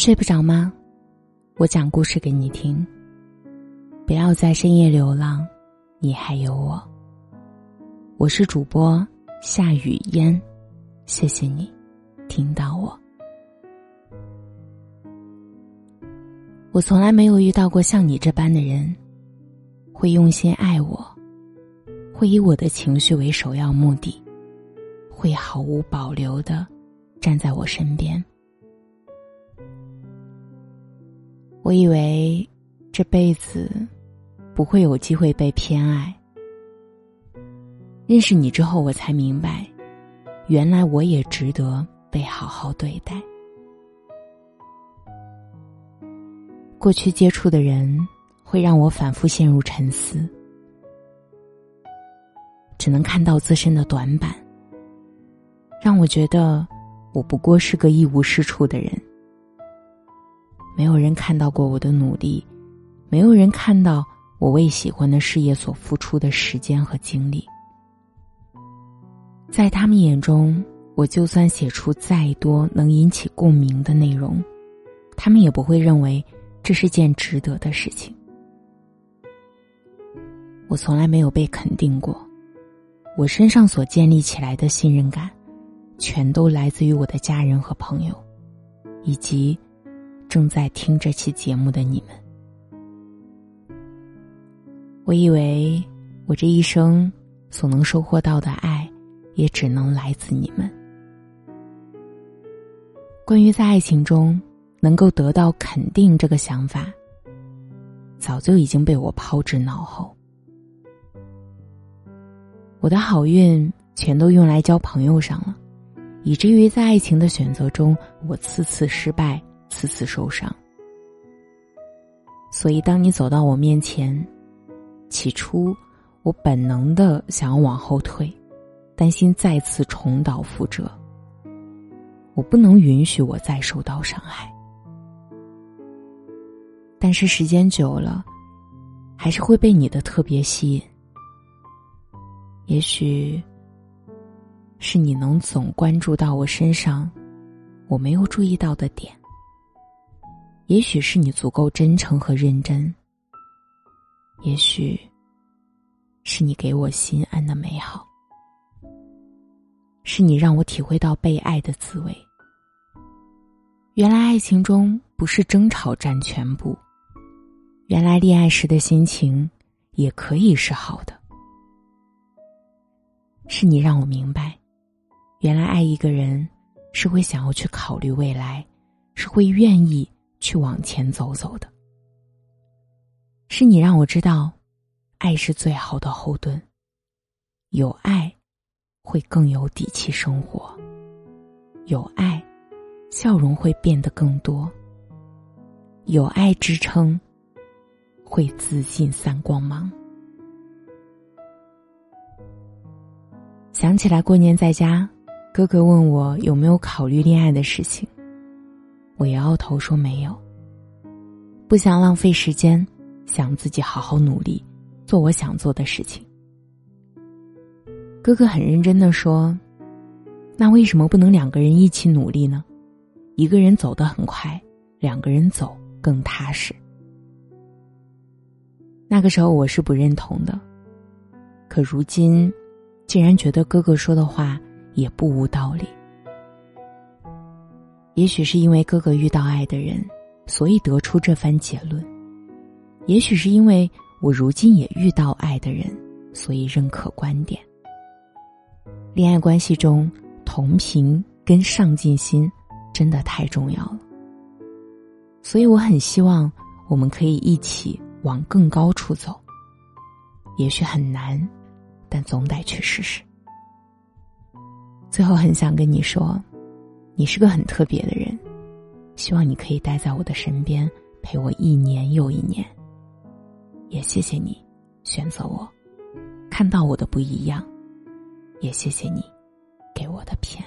睡不着吗？我讲故事给你听。不要在深夜流浪，你还有我。我是主播夏雨嫣，谢谢你听到我。我从来没有遇到过像你这般的人，会用心爱我，会以我的情绪为首要目的，会毫无保留的站在我身边。我以为这辈子不会有机会被偏爱。认识你之后，我才明白，原来我也值得被好好对待。过去接触的人会让我反复陷入沉思，只能看到自身的短板，让我觉得我不过是个一无是处的人。没有人看到过我的努力，没有人看到我为喜欢的事业所付出的时间和精力。在他们眼中，我就算写出再多能引起共鸣的内容，他们也不会认为这是件值得的事情。我从来没有被肯定过，我身上所建立起来的信任感，全都来自于我的家人和朋友，以及。正在听这期节目的你们，我以为我这一生所能收获到的爱，也只能来自你们。关于在爱情中能够得到肯定这个想法，早就已经被我抛之脑后。我的好运全都用来交朋友上了，以至于在爱情的选择中，我次次失败。次次受伤，所以当你走到我面前，起初我本能的想要往后退，担心再次重蹈覆辙。我不能允许我再受到伤害，但是时间久了，还是会被你的特别吸引。也许是你能总关注到我身上我没有注意到的点。也许是你足够真诚和认真，也许是你给我心安的美好，是你让我体会到被爱的滋味。原来爱情中不是争吵占全部，原来恋爱时的心情也可以是好的。是你让我明白，原来爱一个人是会想要去考虑未来，是会愿意。去往前走走的，是你让我知道，爱是最好的后盾。有爱，会更有底气生活；有爱，笑容会变得更多；有爱支撑，会自信散光芒。想起来过年在家，哥哥问我有没有考虑恋爱的事情。我摇摇头说没有。不想浪费时间，想自己好好努力，做我想做的事情。哥哥很认真的说：“那为什么不能两个人一起努力呢？一个人走得很快，两个人走更踏实。”那个时候我是不认同的，可如今，竟然觉得哥哥说的话也不无道理。也许是因为哥哥遇到爱的人，所以得出这番结论；也许是因为我如今也遇到爱的人，所以认可观点。恋爱关系中，同频跟上进心真的太重要了。所以我很希望我们可以一起往更高处走。也许很难，但总得去试试。最后，很想跟你说。你是个很特别的人，希望你可以待在我的身边，陪我一年又一年。也谢谢你选择我，看到我的不一样，也谢谢你给我的偏。